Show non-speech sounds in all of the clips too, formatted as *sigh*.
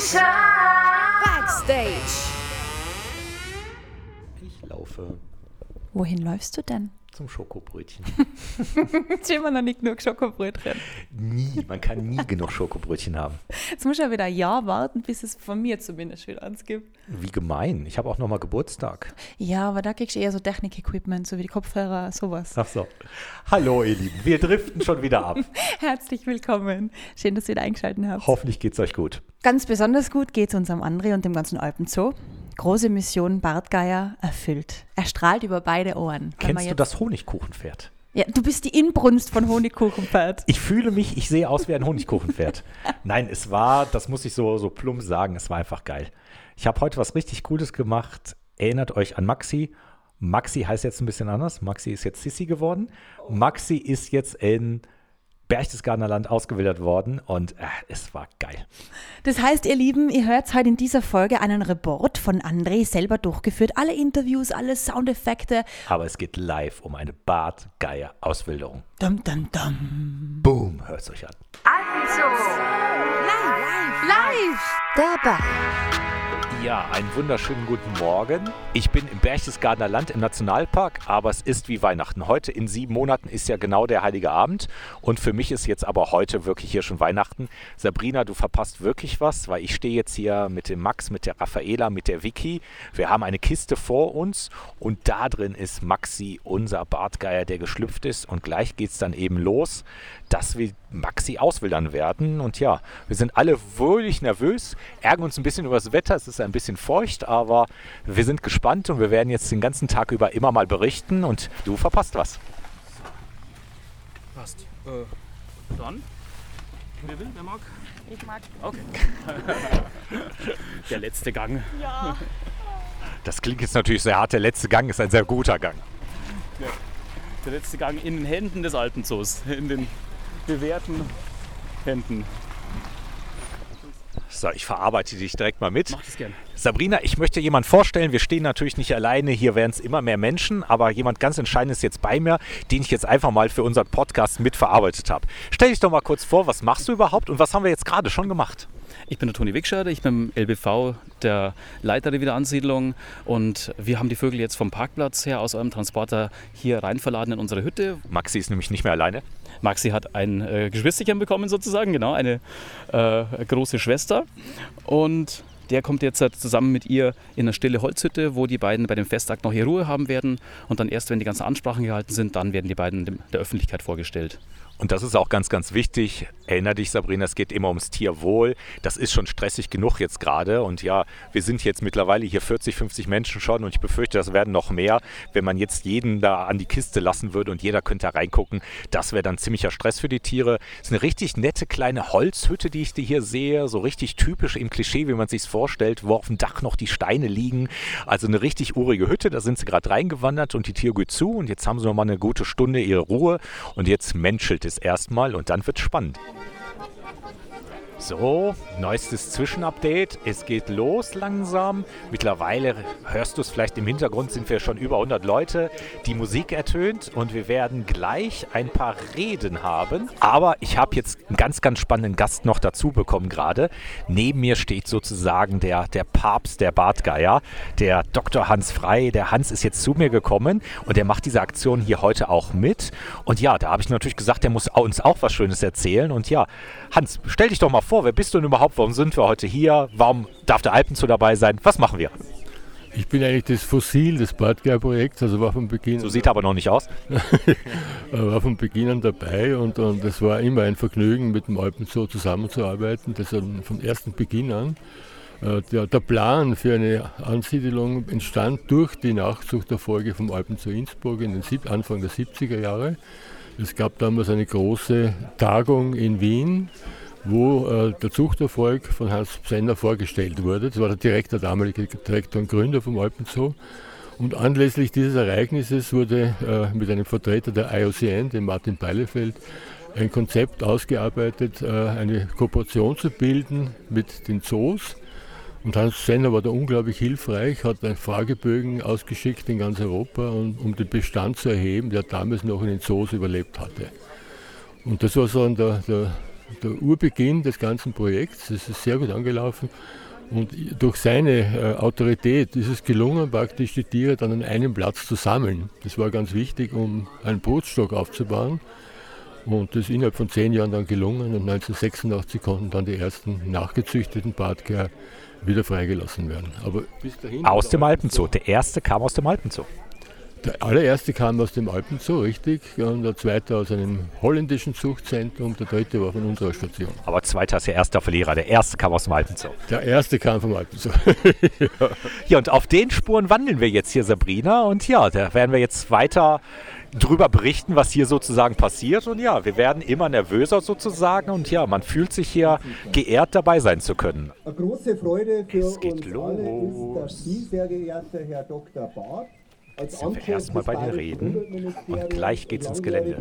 Backstage. Ich laufe Wohin läufst du denn? Zum Schokobrötchen. Jetzt haben wir noch nicht genug Schokobrötchen. nie, man kann nie genug Schokobrötchen haben. Jetzt muss ich ja wieder ein Jahr warten, bis es von mir zumindest wieder eins gibt. Wie gemein. Ich habe auch noch mal Geburtstag. Ja, aber da kriegst du eher so Technik-Equipment, so wie die Kopfhörer, sowas. Ach so. Hallo ihr Lieben, wir driften schon wieder ab. *laughs* Herzlich willkommen. Schön, dass ihr wieder eingeschaltet habt. Hoffentlich geht's euch gut. Ganz besonders gut geht es unserem André und dem ganzen Alpenzoo. Große Mission Bartgeier erfüllt. Er strahlt über beide Ohren. Kennst du das Honigkuchenpferd? Ja, du bist die Inbrunst von Honigkuchenpferd. Ich fühle mich, ich sehe aus wie ein Honigkuchenpferd. *laughs* Nein, es war, das muss ich so, so plump sagen, es war einfach geil. Ich habe heute was richtig Cooles gemacht. Erinnert euch an Maxi. Maxi heißt jetzt ein bisschen anders. Maxi ist jetzt Sissi geworden. Maxi ist jetzt in Berchtesgadener Land ausgewildert worden und äh, es war geil. Das heißt, ihr Lieben, ihr hört heute in dieser Folge einen Report von André selber durchgeführt. Alle Interviews, alle Soundeffekte. Aber es geht live um eine Bartgeier-Auswilderung. Dum, dum, dum. Boom, hört es euch an. Alpenzoo. Live. Live. Dabei. Ja, einen wunderschönen guten Morgen. Ich bin im Berchtesgadener Land im Nationalpark, aber es ist wie Weihnachten. Heute in sieben Monaten ist ja genau der Heilige Abend und für mich ist jetzt aber heute wirklich hier schon Weihnachten. Sabrina, du verpasst wirklich was, weil ich stehe jetzt hier mit dem Max, mit der Raffaela, mit der Vicky. Wir haben eine Kiste vor uns und da drin ist Maxi, unser Bartgeier, der geschlüpft ist und gleich geht es dann eben los, dass wir Maxi auswildern werden. Und ja, wir sind alle wohlig nervös, ärgern uns ein bisschen über das Wetter. Es ist ein bisschen feucht, aber wir sind gespannt und wir werden jetzt den ganzen Tag über immer mal berichten. Und du verpasst was. Passt. Äh, dann? Wer will? Wer mag? Ich mag. Okay. *laughs* Der letzte Gang. Das klingt jetzt natürlich sehr hart. Der letzte Gang ist ein sehr guter Gang. Der letzte Gang in den Händen des Alpenzoos. In den bewährten Händen. So, ich verarbeite dich direkt mal mit. Mach das gern. Sabrina, ich möchte jemand vorstellen. Wir stehen natürlich nicht alleine. Hier werden es immer mehr Menschen, aber jemand ganz Entscheidendes ist jetzt bei mir, den ich jetzt einfach mal für unseren Podcast mitverarbeitet habe. Stell dich doch mal kurz vor, was machst du überhaupt und was haben wir jetzt gerade schon gemacht? Ich bin der Toni Wegschade, ich bin im LBV, der Leiter der Wiederansiedlung und wir haben die Vögel jetzt vom Parkplatz her aus eurem Transporter hier rein verladen in unsere Hütte. Maxi ist nämlich nicht mehr alleine. Maxi hat ein äh, Geschwisterchen bekommen sozusagen, genau, eine äh, große Schwester und der kommt jetzt halt zusammen mit ihr in eine stille Holzhütte, wo die beiden bei dem Festakt noch ihre Ruhe haben werden und dann erst, wenn die ganzen Ansprachen gehalten sind, dann werden die beiden der Öffentlichkeit vorgestellt. Und das ist auch ganz, ganz wichtig. Erinner dich, Sabrina, es geht immer ums Tierwohl. Das ist schon stressig genug jetzt gerade. Und ja, wir sind jetzt mittlerweile hier 40, 50 Menschen schon und ich befürchte, das werden noch mehr. Wenn man jetzt jeden da an die Kiste lassen würde und jeder könnte da reingucken, das wäre dann ziemlicher Stress für die Tiere. Es ist eine richtig nette kleine Holzhütte, die ich hier sehe. So richtig typisch im Klischee, wie man sich vorstellt, wo auf dem Dach noch die Steine liegen. Also eine richtig urige Hütte. Da sind sie gerade reingewandert und die Tiere geht zu. Und jetzt haben sie noch mal eine gute Stunde ihre Ruhe. Und jetzt menschelt es erstmal und dann wird spannend. So, neuestes Zwischenupdate. Es geht los langsam. Mittlerweile hörst du es vielleicht im Hintergrund, sind wir schon über 100 Leute. Die Musik ertönt und wir werden gleich ein paar Reden haben. Aber ich habe jetzt einen ganz, ganz spannenden Gast noch dazu bekommen gerade. Neben mir steht sozusagen der, der Papst der Bartgeier, der Dr. Hans Frei. Der Hans ist jetzt zu mir gekommen und der macht diese Aktion hier heute auch mit. Und ja, da habe ich natürlich gesagt, der muss uns auch was Schönes erzählen. Und ja, Hans, stell dich doch mal vor, wer bist du denn überhaupt? Warum sind wir heute hier? Warum darf der Alpenzoo dabei sein? Was machen wir? Ich bin eigentlich das Fossil des Bartgeier-Projekts, also war von Beginn, So sieht er aber noch nicht aus. *laughs* war von Beginn an dabei und, und es war immer ein Vergnügen, mit dem Alpenzoo zusammenzuarbeiten. Das vom ersten Beginn an. Äh, Der, der Plan für eine Ansiedelung entstand durch die Nachzuchterfolge vom Alpenzoo Innsbruck in den sieb, Anfang der 70er Jahre. Es gab damals eine große Tagung in Wien, wo äh, der Zuchterfolg von Hans Psenner vorgestellt wurde. Das war der Direktor, damalige Direktor und Gründer vom Alpenzoo. Und anlässlich dieses Ereignisses wurde äh, mit einem Vertreter der IOCN, dem Martin Beilefeld, ein Konzept ausgearbeitet, äh, eine Kooperation zu bilden mit den Zoos. Und Hans Senner war da unglaublich hilfreich, hat einen Fragebögen ausgeschickt in ganz Europa, um, um den Bestand zu erheben, der damals noch in den Zoos überlebt hatte. Und das war so der, der der Urbeginn des ganzen Projekts. Das ist sehr gut angelaufen. Und durch seine äh, Autorität ist es gelungen, praktisch die Tiere dann an einem Platz zu sammeln. Das war ganz wichtig, um einen Brutstock aufzubauen. Und das ist innerhalb von zehn Jahren dann gelungen. Und 1986 konnten dann die ersten nachgezüchteten Bartgeier wieder freigelassen werden. Aber bis dahin aus dem Alpenzoo. Der erste kam aus dem Alpenzoo. Der allererste kam aus dem Alpenzoo, richtig. Und der zweite aus einem holländischen Zuchtzentrum. Der dritte war von unserer Station. Aber zweiter ist der erste Verlierer. Der erste kam aus dem Alpenzoo. Der erste kam vom Alpenzoo. ja. *laughs* ja, und auf den Spuren wandeln wir jetzt hier, Sabrina. Und ja, da werden wir jetzt weiter drüber berichten, was hier sozusagen passiert. Und ja, wir werden immer nervöser sozusagen. Und ja, man fühlt sich hier geehrt, dabei sein zu können. Eine große Freude für uns los. alle ist, dass Sie, sehr geehrter Herr Dr. Barth, sind wir erstmal bei den Reden und gleich geht's ins Gelände.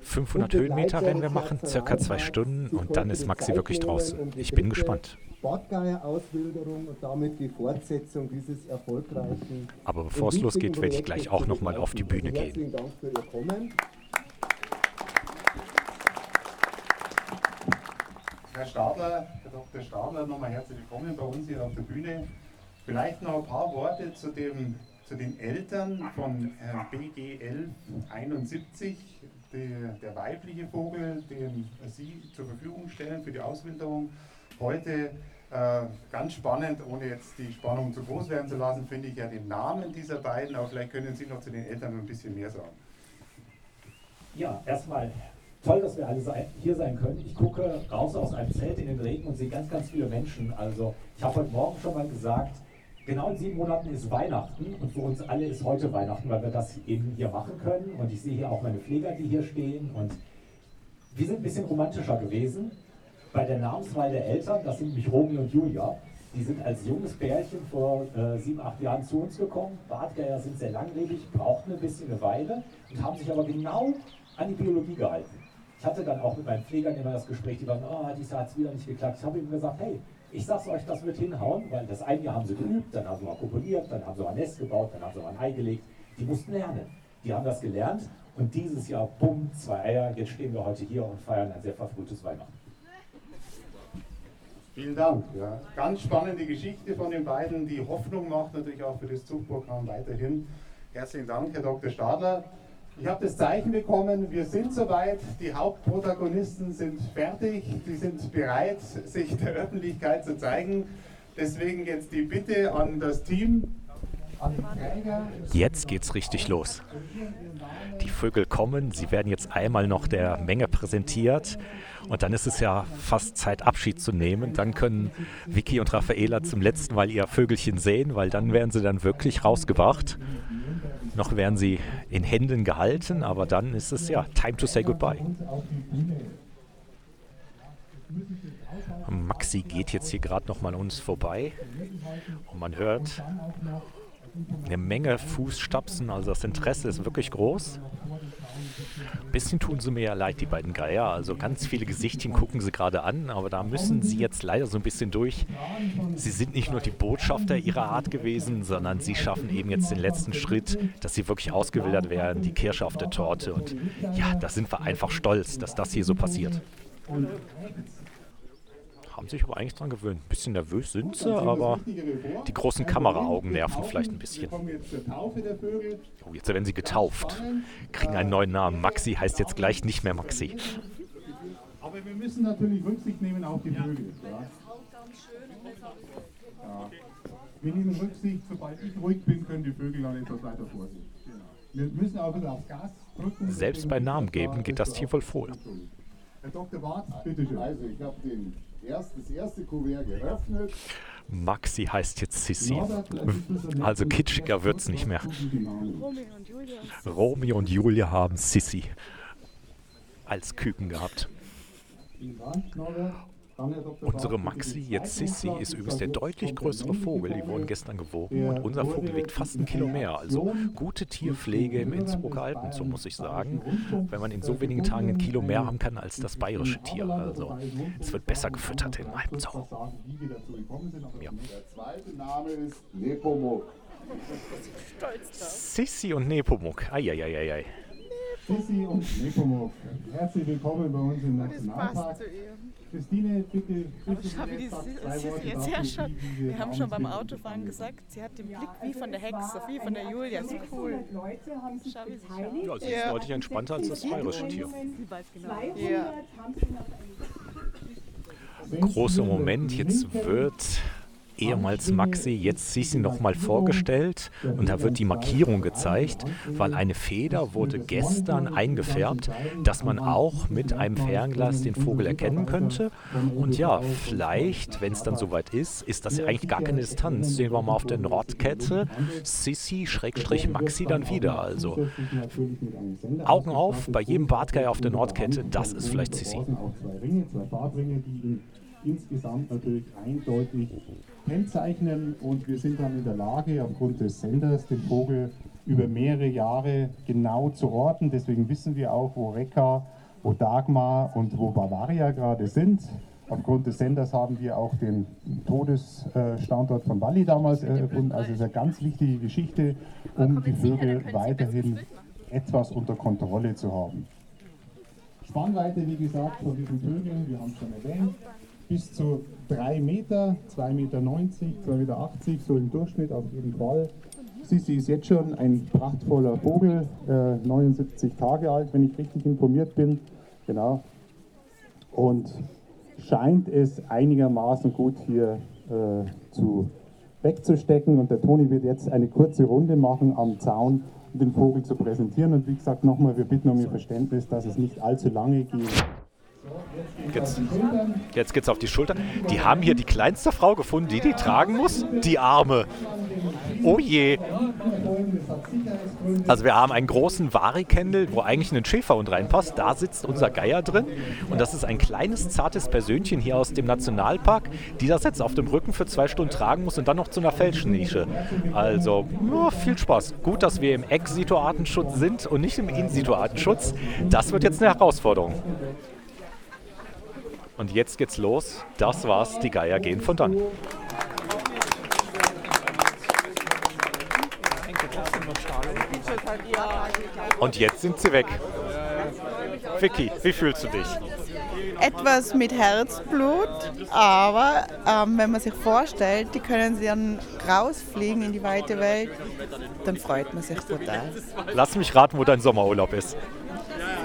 500 Höhenmeter werden wir machen, circa zwei Stunden und dann ist Maxi wirklich draußen. Ich bin gespannt. Auswilderung und damit die Fortsetzung dieses erfolgreichen. Aber bevor es losgeht, werde ich gleich auch nochmal auf die Bühne gehen. Herzlichen Dank für Ihr Kommen. Herr Stadler, Herr Dr. Stadler, nochmal herzlich willkommen bei uns hier auf der Bühne. Vielleicht noch ein paar Worte zu dem zu den Eltern von äh, BG 1171, der, der weibliche Vogel, den Sie zur Verfügung stellen für die Auswilderung. Heute äh, ganz spannend, ohne jetzt die Spannung zu groß werden zu lassen, finde ich ja den Namen dieser beiden, aber vielleicht können Sie noch zu den Eltern ein bisschen mehr sagen. Ja, erstmal toll, dass wir alle hier sein können. Ich gucke raus aus einem Zelt in den Regen und sehe ganz, ganz viele Menschen. Also ich habe heute Morgen schon mal gesagt, Genau in sieben Monaten ist Weihnachten und für uns alle ist heute Weihnachten, weil wir das eben hier machen können. Und ich sehe hier auch meine Pfleger, die hier stehen. Und wir sind ein bisschen romantischer gewesen bei der Namenswahl der Eltern. Das sind nämlich Romy und Julia. Die sind als junges Pärchen vor äh, sieben, acht Jahren zu uns gekommen. Bartgeier sind sehr langlebig, brauchten ein bisschen eine Weile und haben sich aber genau an die Biologie gehalten. Ich hatte dann auch mit meinen Pflegern immer das Gespräch, die waren, oh, dies hat es wieder nicht geklappt. Ich habe ihnen gesagt, hey, ich sag's euch, das wird hinhauen, weil das eine Jahr haben sie geübt, dann haben sie mal kopuliert, dann haben sie mal ein Nest gebaut, dann haben sie mal ein Ei gelegt. Die mussten lernen. Die haben das gelernt und dieses Jahr, bumm, zwei Eier. Jetzt stehen wir heute hier und feiern ein sehr verfrühtes Weihnachten. Vielen Dank. Ja. Ganz spannende Geschichte von den beiden, die Hoffnung macht natürlich auch für das Zuchtprogramm weiterhin. Herzlichen Dank, Herr Dr. Stadler. Ich habe das Zeichen bekommen, wir sind soweit, die Hauptprotagonisten sind fertig, die sind bereit, sich der Öffentlichkeit zu zeigen. Deswegen jetzt die Bitte an das Team. Jetzt geht's richtig los. Die Vögel kommen, sie werden jetzt einmal noch der Menge präsentiert und dann ist es ja fast Zeit, Abschied zu nehmen. Dann können Vicky und Raffaela zum letzten Mal ihr Vögelchen sehen, weil dann werden sie dann wirklich rausgebracht. Noch werden sie in Händen gehalten, aber dann ist es ja time to say goodbye. Maxi geht jetzt hier gerade noch mal an uns vorbei und man hört eine Menge Fußstapsen, also das Interesse ist wirklich groß. Ein bisschen tun sie mir ja leid, die beiden Geier. Also ganz viele Gesichtchen gucken sie gerade an, aber da müssen sie jetzt leider so ein bisschen durch. Sie sind nicht nur die Botschafter ihrer Art gewesen, sondern sie schaffen eben jetzt den letzten Schritt, dass sie wirklich ausgewildert werden, die Kirsche auf der Torte. Und ja, da sind wir einfach stolz, dass das hier so passiert haben sich aber eigentlich dran gewöhnt. Ein bisschen nervös sind sie, aber die großen Kameraaugen nerven vielleicht ein bisschen. Oh, jetzt werden sie getauft. Kriegen einen neuen Namen. Maxi heißt jetzt gleich nicht mehr Maxi. Aber wir müssen natürlich Rücksicht nehmen auf die Vögel. Ja. Wir nehmen Rücksicht, sobald ich ruhig bin, können die Vögel dann etwas weiter vor sich. Wir müssen auch wieder aufs Gas drücken. Selbst bei Namen geben geht das Tier voll vor. Herr Dr. Barth, bitte schön. Also, ich habe den erst das erste Kuvert geöffnet. Maxi heißt jetzt Sissi. Also kitschiger wird es nicht mehr. Romeo und Julia haben Sissi als Küken gehabt. Unsere Maxi, jetzt Sissi, ist übrigens der deutlich größere Vogel. Die wurden gestern gewogen und unser Vogel wiegt fast ein Kilo mehr. Also gute Tierpflege im Innsbrucker Alpenzoo, muss ich sagen. Wenn man in so wenigen Tagen ein Kilo mehr haben kann als das bayerische Tier. Also es wird besser gefüttert im Alpenzoo. Ja. Der zweite Name ist Nepomuk. Sissi und Nepomuk. Eieieiei. Sissi und Nepomuk. Herzlich willkommen bei uns im Nationalpark. Christine, bitte. Aber schau, wie die Sissi jetzt herschaut. Wir haben schon beim Autofahren gesagt, sie hat den Blick wie von der Hexe, wie von der Julia. Ist cool. Schau, wie sie schaut. Ja, sie ist deutlich entspannter als das bayerische Tier. Ja. Großer Moment, jetzt wird ehemals Maxi, jetzt Sisi nochmal vorgestellt und da wird die Markierung gezeigt, weil eine Feder wurde gestern eingefärbt, dass man auch mit einem Fernglas den Vogel erkennen könnte. Und ja, vielleicht, wenn es dann soweit ist, ist das ja eigentlich gar keine Distanz. Sehen wir mal auf der Nordkette Sissi-Maxi dann wieder. Also Augen auf, bei jedem Bartgeier auf der Nordkette, das ist vielleicht Sissi. Ihn insgesamt natürlich eindeutig kennzeichnen und wir sind dann in der Lage, aufgrund des Senders den Vogel über mehrere Jahre genau zu orten. Deswegen wissen wir auch, wo Rekka, wo Dagmar und wo Bavaria gerade sind. Aufgrund des Senders haben wir auch den Todesstandort von Walli damals erfunden. Also es ist eine ganz wichtige Geschichte, um die Vögel weiterhin etwas unter Kontrolle zu haben. Spannweite, wie gesagt, von diesen Vögeln, wir haben es schon erwähnt, bis zu 3 Meter, 2,90 Meter, 2,80 Meter, so im Durchschnitt auf jeden Fall. Sissi ist jetzt schon ein prachtvoller Vogel, äh, 79 Tage alt, wenn ich richtig informiert bin. Genau. Und scheint es einigermaßen gut hier äh, zu wegzustecken. Und der Toni wird jetzt eine kurze Runde machen am Zaun, um den Vogel zu präsentieren. Und wie gesagt, nochmal, wir bitten um Ihr Verständnis, dass es nicht allzu lange geht. Jetzt, jetzt geht's auf die Schulter. Die haben hier die kleinste Frau gefunden, die die tragen muss. Die Arme. Oh je. Also wir haben einen großen Varikendel, wo eigentlich ein Schäferhund reinpasst. Da sitzt unser Geier drin. Und das ist ein kleines, zartes Persönchen hier aus dem Nationalpark, die das jetzt auf dem Rücken für zwei Stunden tragen muss und dann noch zu einer Fälschnische. Also ja, viel Spaß. Gut, dass wir im Ex-Situ-Artenschutz sind und nicht im In-Situ-Artenschutz. Das wird jetzt eine Herausforderung. Und jetzt geht's los. Das war's. Die Geier gehen von dann. Und jetzt sind sie weg. Vicky, wie fühlst du dich? etwas mit Herzblut, aber ähm, wenn man sich vorstellt, die können sie dann rausfliegen in die weite Welt, dann freut man sich total. Lass mich raten, wo dein Sommerurlaub ist.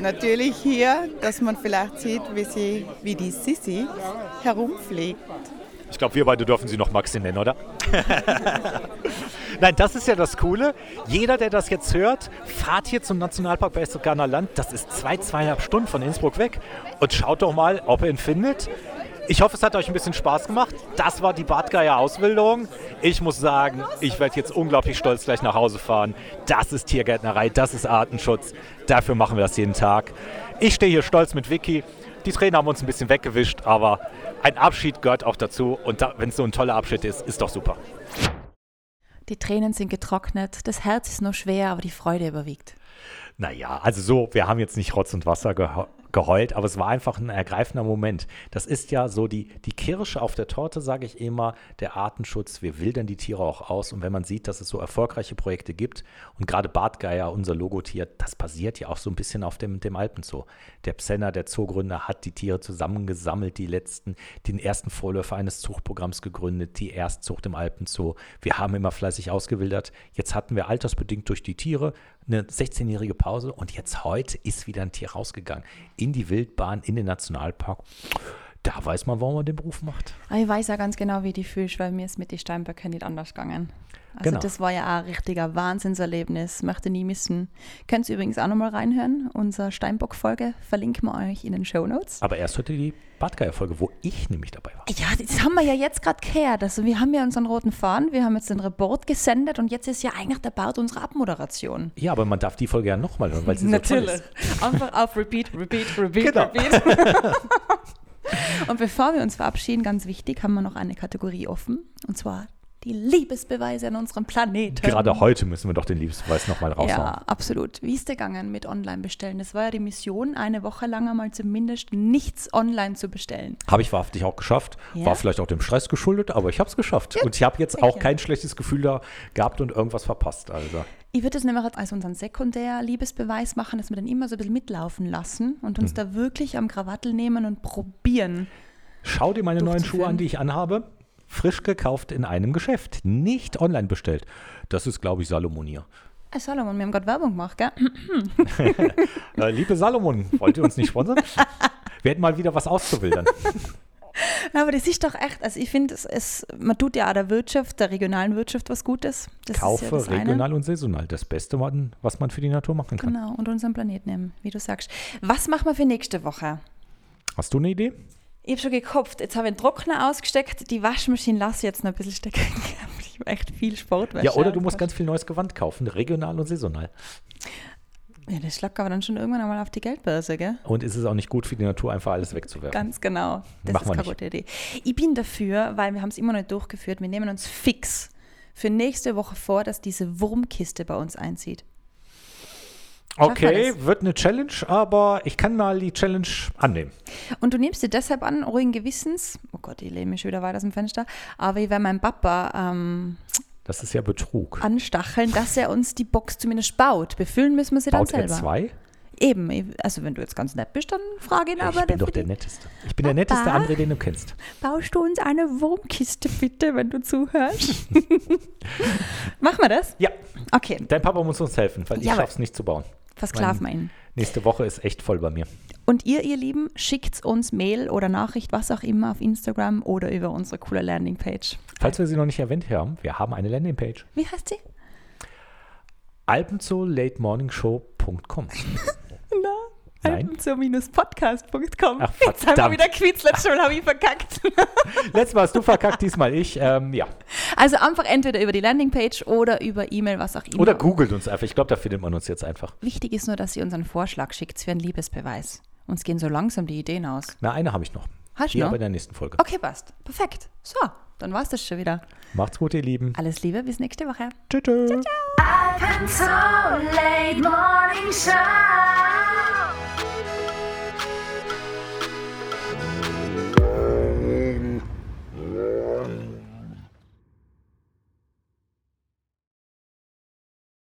Natürlich hier, dass man vielleicht sieht, wie, sie, wie die Sissi herumfliegt. Ich glaube, wir beide dürfen sie noch Maxi nennen, oder? *laughs* Nein, das ist ja das Coole. Jeder, der das jetzt hört, fahrt hier zum Nationalpark Berchtesgadener Land. Das ist zwei, zweieinhalb Stunden von Innsbruck weg. Und schaut doch mal, ob ihr ihn findet. Ich hoffe, es hat euch ein bisschen Spaß gemacht. Das war die Badgeier Ausbildung. Ich muss sagen, ich werde jetzt unglaublich stolz gleich nach Hause fahren. Das ist Tiergärtnerei, das ist Artenschutz. Dafür machen wir das jeden Tag. Ich stehe hier stolz mit Vicky. Die Trainer haben uns ein bisschen weggewischt, aber ein Abschied gehört auch dazu. Und da, wenn es so ein toller Abschied ist, ist doch super. Die Tränen sind getrocknet, das Herz ist noch schwer, aber die Freude überwiegt. Naja, also so, wir haben jetzt nicht Rotz und Wasser geheult, aber es war einfach ein ergreifender Moment. Das ist ja so die, die Kirsche auf der Torte, sage ich immer, der Artenschutz. Wir wildern die Tiere auch aus und wenn man sieht, dass es so erfolgreiche Projekte gibt und gerade Bartgeier, unser Logotier, das basiert ja auch so ein bisschen auf dem, dem Alpenzoo. Der Psenner, der Zoogründer, hat die Tiere zusammengesammelt, die letzten, den ersten Vorläufer eines Zuchtprogramms gegründet, die Erstzucht im Alpenzoo. Wir haben immer fleißig ausgewildert. Jetzt hatten wir altersbedingt durch die Tiere eine 16-jährige Pause und jetzt heute ist wieder ein Tier rausgegangen in die Wildbahn, in den Nationalpark. Da weiß man, warum man den Beruf macht. Aber ich weiß ja ganz genau, wie die fühlst, weil mir ist mit den Steinböcken nicht anders gegangen. Also Genau. das war ja auch ein richtiger Wahnsinnserlebnis, möchte nie missen. Könnt ihr übrigens auch nochmal reinhören. Unsere Steinbock-Folge verlinken wir euch in den Show Notes. Aber erst heute die Bartgeier-Folge, wo ich nämlich dabei war. Ja, das haben wir ja jetzt gerade gehört. Also wir haben ja unseren roten Faden, wir haben jetzt den Report gesendet und jetzt ist ja eigentlich der Bart unsere Abmoderation. Ja, aber man darf die Folge ja nochmal hören, weil sie so toll ist. Einfach auf Repeat, Repeat, Repeat, Genau. Repeat. *laughs* und bevor wir uns verabschieden, ganz wichtig, haben wir noch eine Kategorie offen. Und zwar die Liebesbeweise an unserem Planeten. Gerade heute müssen wir doch den Liebesbeweis nochmal raushauen. Ja, absolut. Wie ist der gegangen mit Online-Bestellen? Das war ja die Mission, eine Woche lang einmal zumindest nichts online zu bestellen. Habe ich wahrhaftig auch geschafft. Ja? War vielleicht auch dem Stress geschuldet, aber ich habe es geschafft. Ja, und ich habe jetzt auch kein schlechtes Gefühl da gehabt und irgendwas verpasst. Also. Ich würde das nämlich als unseren Sekundär-Liebesbeweis machen, dass wir den immer so ein bisschen mitlaufen lassen und Mhm. uns da wirklich am Krawattel nehmen und probieren. Schau dir meine neuen Schuhe an, die ich anhabe. Frisch gekauft in einem Geschäft, nicht online bestellt. Das ist, glaube ich, Salomonier. Äh, Salomon, wir haben gerade Werbung gemacht, gell? *laughs* Äh, liebe Salomon, wollt ihr uns nicht sponsern? *laughs* Wir hätten mal wieder was auszuwildern. *laughs* Aber das ist doch echt, also ich finde, es, es, man tut ja auch der Wirtschaft, der regionalen Wirtschaft was Gutes. Das Kaufe ja das eine. regional und saisonal. Das Beste, was man für die Natur machen kann. Genau, und unseren Planeten nehmen, wie du sagst. Was machen wir für nächste Woche? Hast du eine Idee? Ich habe schon gekopft. Jetzt habe ich den Trockner ausgesteckt. Die Waschmaschine lasse ich jetzt noch ein bisschen stecken. *laughs* Ich habe echt viel Sportwäsche. Ja, oder du musst ganz viel neues Gewand kaufen, regional und saisonal. Ja, das schlagt aber dann schon irgendwann einmal auf die Geldbörse, gell? Und ist es auch nicht gut für die Natur, einfach alles wegzuwerfen. Ganz genau. Das Machen ist keine gute Idee. Ich bin dafür, weil wir haben es immer noch nicht durchgeführt, wir nehmen uns fix für nächste Woche vor, dass diese Wurmkiste bei uns einzieht. Okay, wird eine Challenge, aber ich kann mal die Challenge annehmen. Und du nimmst dir deshalb an, ruhigen Gewissens, oh Gott, ich lehne mich schon wieder weit aus dem Fenster, aber ich werde meinen Papa ähm, Das ist ja Betrug. anstacheln, dass er uns die Box zumindest baut. Befüllen müssen wir sie Baut dann er selber. zwei? Eben, ich- also wenn du jetzt ganz nett bist, dann frage ihn aber. Ich bin doch der Netteste. Ich bin der netteste Papa? André, den du kennst. Baust du uns eine Wurmkiste bitte, wenn du zuhörst? *laughs* Machen wir das? Ja. Okay, Dein Papa muss uns helfen, weil ich Jawohl. schaff's nicht zu bauen. Versklaven wir Mein- ihn. Nächste Woche ist echt voll bei mir. Und ihr, ihr Lieben, schickt uns Mail oder Nachricht, was auch immer, auf Instagram oder über unsere coole Landingpage. Falls wir sie noch nicht erwähnt haben, wir haben eine Landingpage. Wie heißt sie? alpenzoo-latemorningshow.com. *laughs* Na. alpenzoo-podcast.com. Ach, Jetzt haben wir verdammt. wieder Quiz, letztes Mal habe ich verkackt. *laughs* Letztes Mal hast du verkackt, diesmal ich. Ähm, ja. Also einfach entweder über die Landingpage oder über E-Mail, was auch immer. Oder googelt uns einfach. Ich glaube, da findet man uns jetzt einfach. Wichtig ist nur, dass ihr uns einen Vorschlag schickt für einen Liebesbeweis. Uns gehen so langsam die Ideen aus. Na, eine habe ich noch. Hast du Die noch? aber in der nächsten Folge. Okay, passt. Perfekt. So, dann war's das schon wieder. Macht's gut, ihr Lieben. Alles Liebe, bis nächste Woche. Tschüss. tschüss. Alpenzoll Late Morning Show.